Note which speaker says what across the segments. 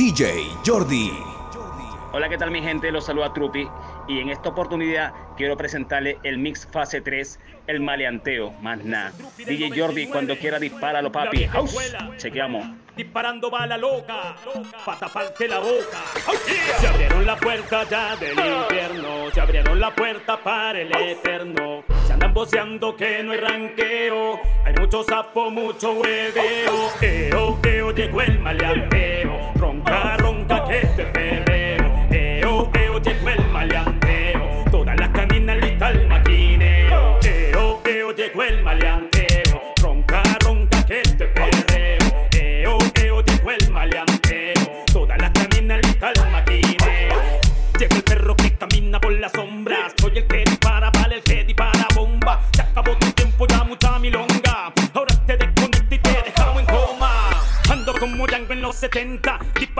Speaker 1: DJ Jordi.
Speaker 2: Hola, ¿qué tal mi gente? Los saluda Trupi y en esta oportunidad quiero presentarle el mix fase 3, el maleanteo, más nada. DJ Jordi, cuando quiera dispáralo, papi. House, chequeamos.
Speaker 3: Disparando bala loca, pa' taparte la boca. Se abrieron la puerta ya del ah. infierno, se abrieron la puerta para el eterno están que no hay ranqueo. Hay mucho sapo, mucho hueveo. Eo, eo, llegó el maleanteo. Ronca, ronca que te perreo.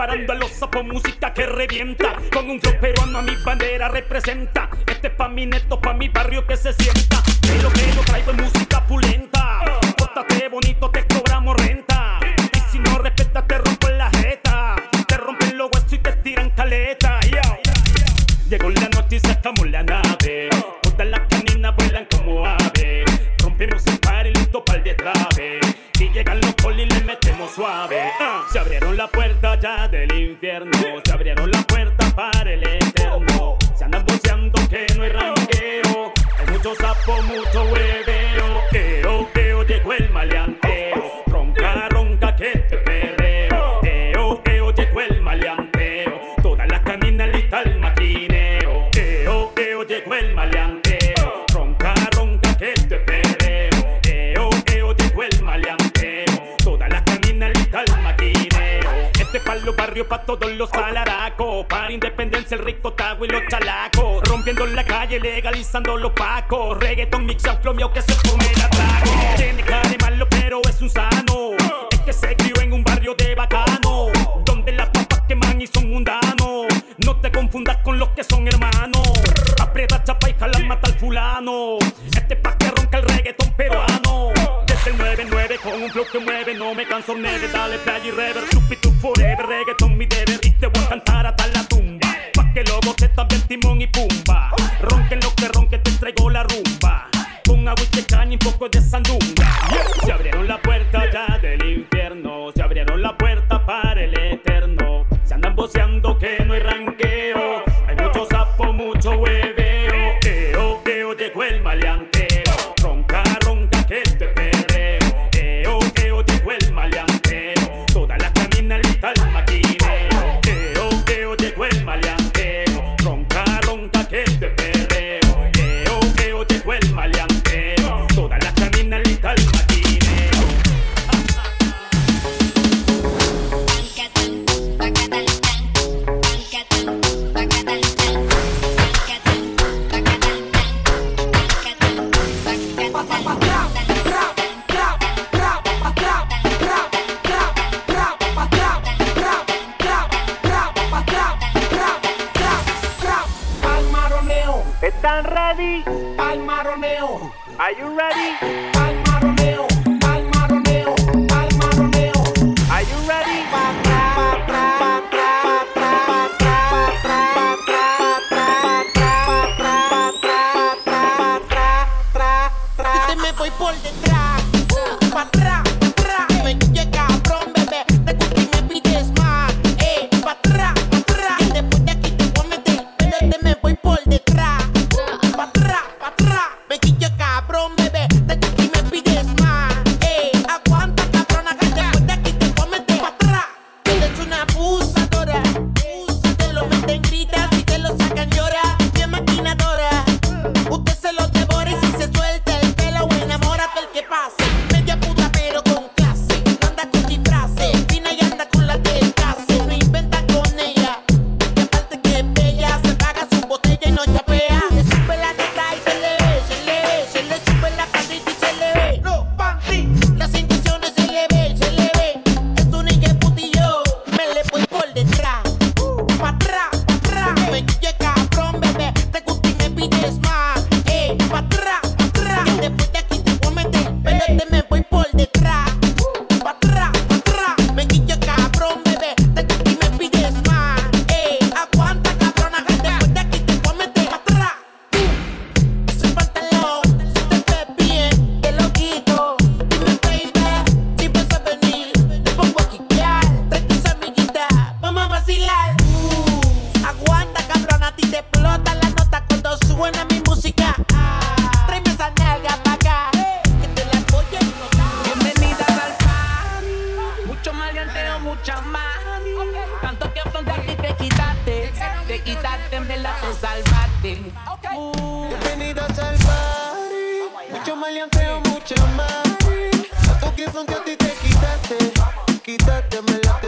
Speaker 3: disparando a los sapos, música que revienta. Con un flow peruano a mi bandera representa. Este es pa' mi neto, pa' mi barrio que se sienta. Que lo que yo traigo es música pulenta. Pórtate bonito, te los palaracos. Para independencia, el rico tago y los chalacos. Rompiendo la calle, legalizando los pacos. Reggaeton, mix, flow, que se come Con un flow que mueve, no me canso, neve Dale play y rever, chupi tu forever. Reggaeton mi deber. Y te voy a cantar hasta la tumba. Pa' que luego te también timón y pumba. Ronquen lo que ronque te traigo la rumba. Con agua y te caña y un poco de sandunga.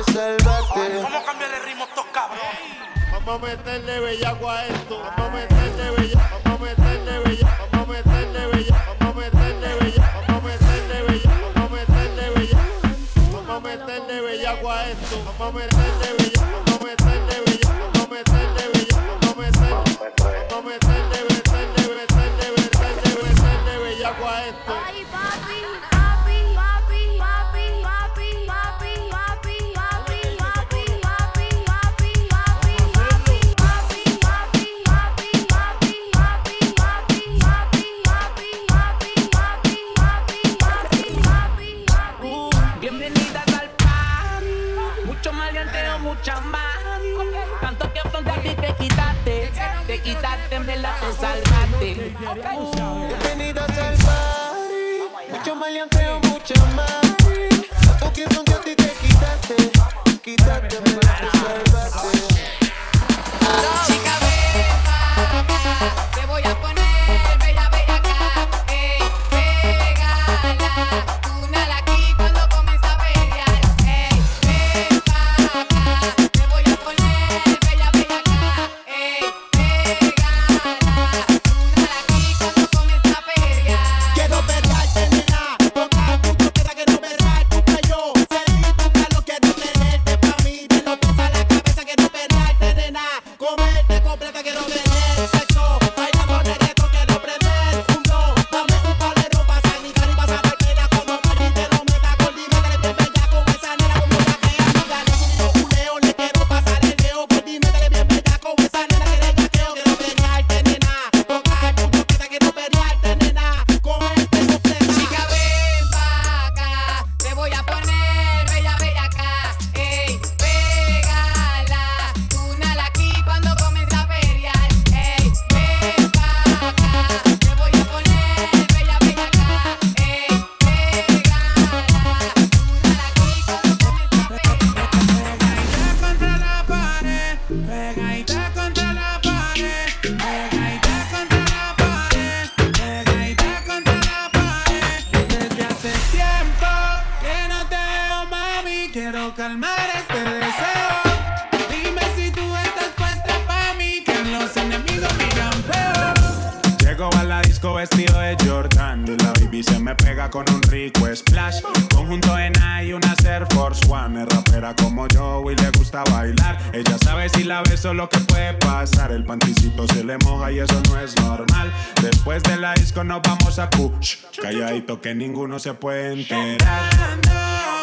Speaker 4: observarte. Vamos a cambiar el ritmo estos cabrones.
Speaker 1: Vamos a meterle bellaco a esto. Vamos a meterle bellaco. Vamos a meterle bellaco. Vamos a meterle bellaco. Vamos a meterle bellaco. Vamos a meterle bellaco. Vamos a meterle bellaco. Vamos a meterle bellaco a esto. Vamos a meterle bellaco.
Speaker 4: Quitaste, en verdad te salvaste. Con un
Speaker 5: rico splash. Conjunto en y una Air Force One. Es rapera como yo y le gusta bailar. Ella sabe si la beso lo que puede pasar. El panticito se le moja y eso no es normal. Después de la disco nos vamos a push. Calladito que ninguno se puede enterar.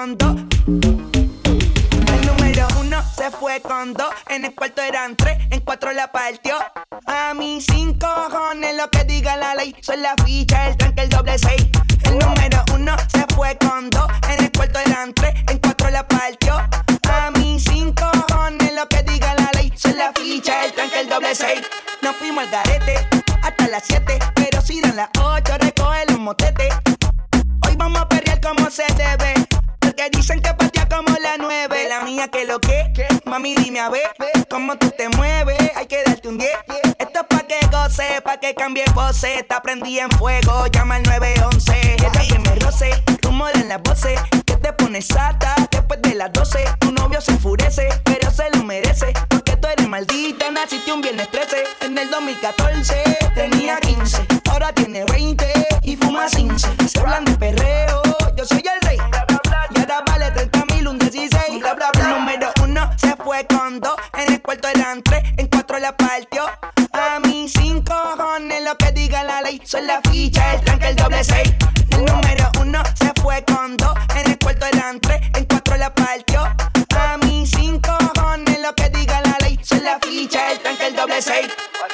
Speaker 4: El número uno se fue con dos. En el cuarto eran tres, en cuatro la partió. A mis cinco cojones lo que diga la ley. Son la ficha, el tranque, el doble seis. El número uno se fue con dos. En el cuarto eran tres, en cuatro la partió. A mis cinco cojones lo que diga la ley. Son la ficha, el tranque, el doble seis. Nos fuimos al garete hasta las siete.
Speaker 6: Dicen que patea como la nueve. La mía que lo que, mami dime a ver cómo tú te mueves. Hay que darte un 10. Esto es pa' que goce, pa' que cambie pose. Está prendida en fuego, llama al 911.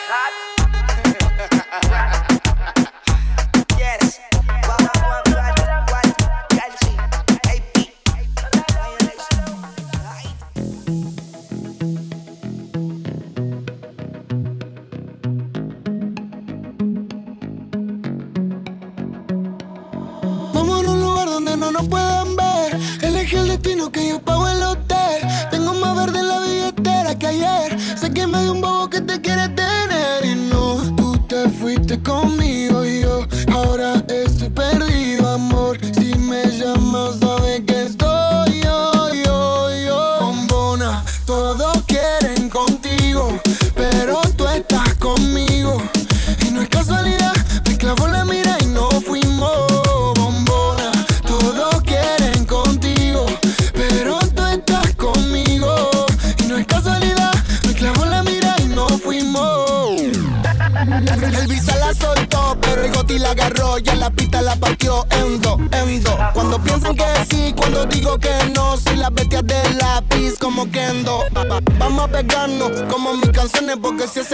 Speaker 6: Seis.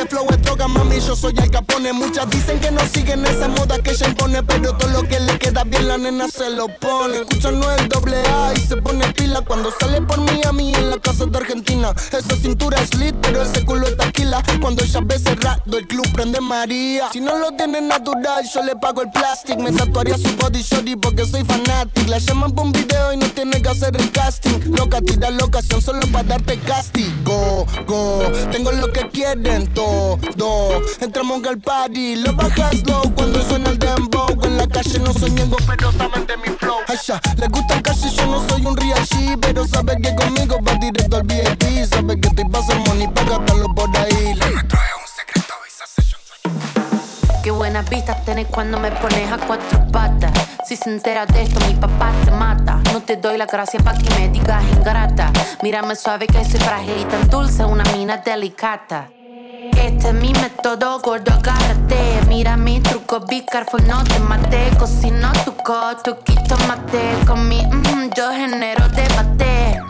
Speaker 7: Ese flow es droga, mami, yo soy el capone. Muchas dicen que no siguen esa moda que ella pero todo lo que le queda bien la nena se lo pone. Escucha no el doble A y se pone pila cuando sale por mí en la casa de Argentina. Esa cintura es lit, pero ese culo es taquila. Cuando ella ve cerrado, el club prende María. Si no lo tiene natural, yo le pago el plastic. Me tatuaría su body shorty porque soy fanatic. La llaman por un video y no tiene que hacer el casting. Loca, tira la ocasión solo para darte castigo. Go, tengo lo que quieren todo. Entramos al party, lo bajas low cuando suena el dembow. En la calle no soy ñengo, pero saben de mi flow. Asha, le gusta el yo no soy un real G, pero sabe que conmigo va directo al VIP. Sabe que estoy pasando money para gastarlo por ahí.
Speaker 8: Qué buenas vistas tenés cuando me pones a cuatro patas. Si se entera de esto, mi papá te mata. No te doy la gracia pa' que me digas ingrata. Mírame suave que soy frágil y tan dulce, una mina delicata. Este es mi método, gordo, agárrate. Mira mi truco, be careful, no te mate. Cocino tu coto, quito mate. Con mi mm, yo genero debate.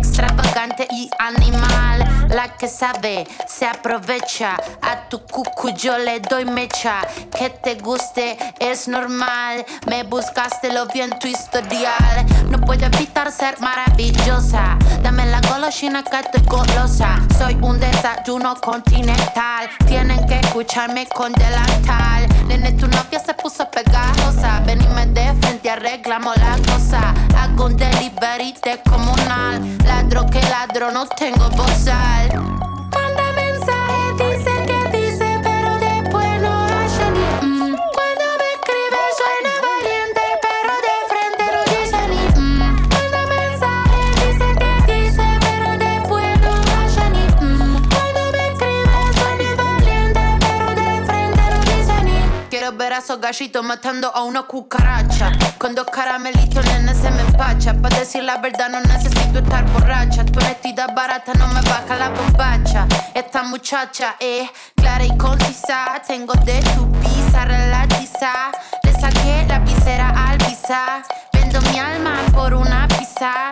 Speaker 8: extravagante y animal. La que sabe se aprovecha. A tu cucu yo le doy mecha. Que te guste es normal. Me buscaste lo vi en tu historial. No puedo evitar ser maravillosa. Dame la golosina que estoy golosa. Soy un desayuno continental. Tienen que escucharme con delantal. Nene, tu novia se puso pegajosa. Venime de frente, arreglamos la cosa. Hago un delivery descomunal. Ladro que ladro, no tengo bozal. Esos gallitos matando a una cucaracha. Con dos caramelitos, nene, se me empacha. Para decir la verdad, no necesito estar borracha. Tu honestidad barata no me baja la bombacha. Esta muchacha es clara y concisa. Tengo de tu pizza relatiza. Le saqué la visera al pisar. Vendo mi alma por una pizza.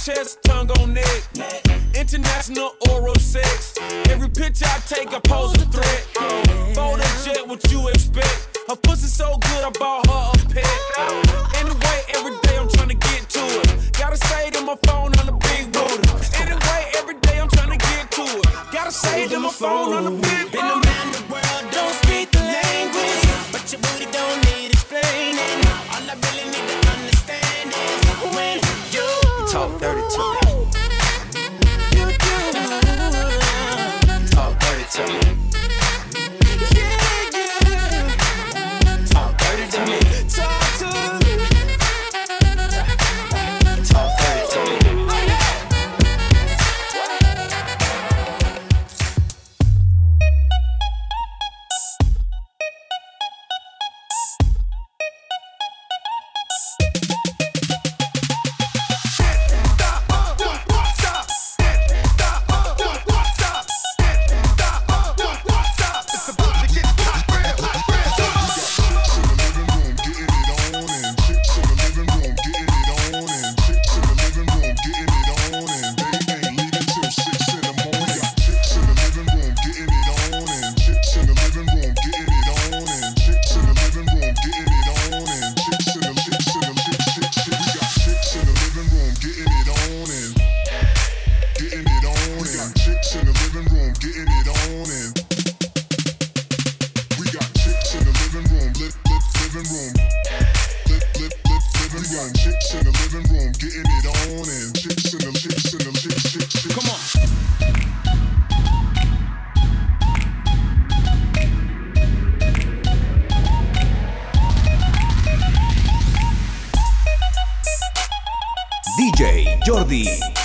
Speaker 9: chest
Speaker 10: talk dirty to me.
Speaker 11: Jordi.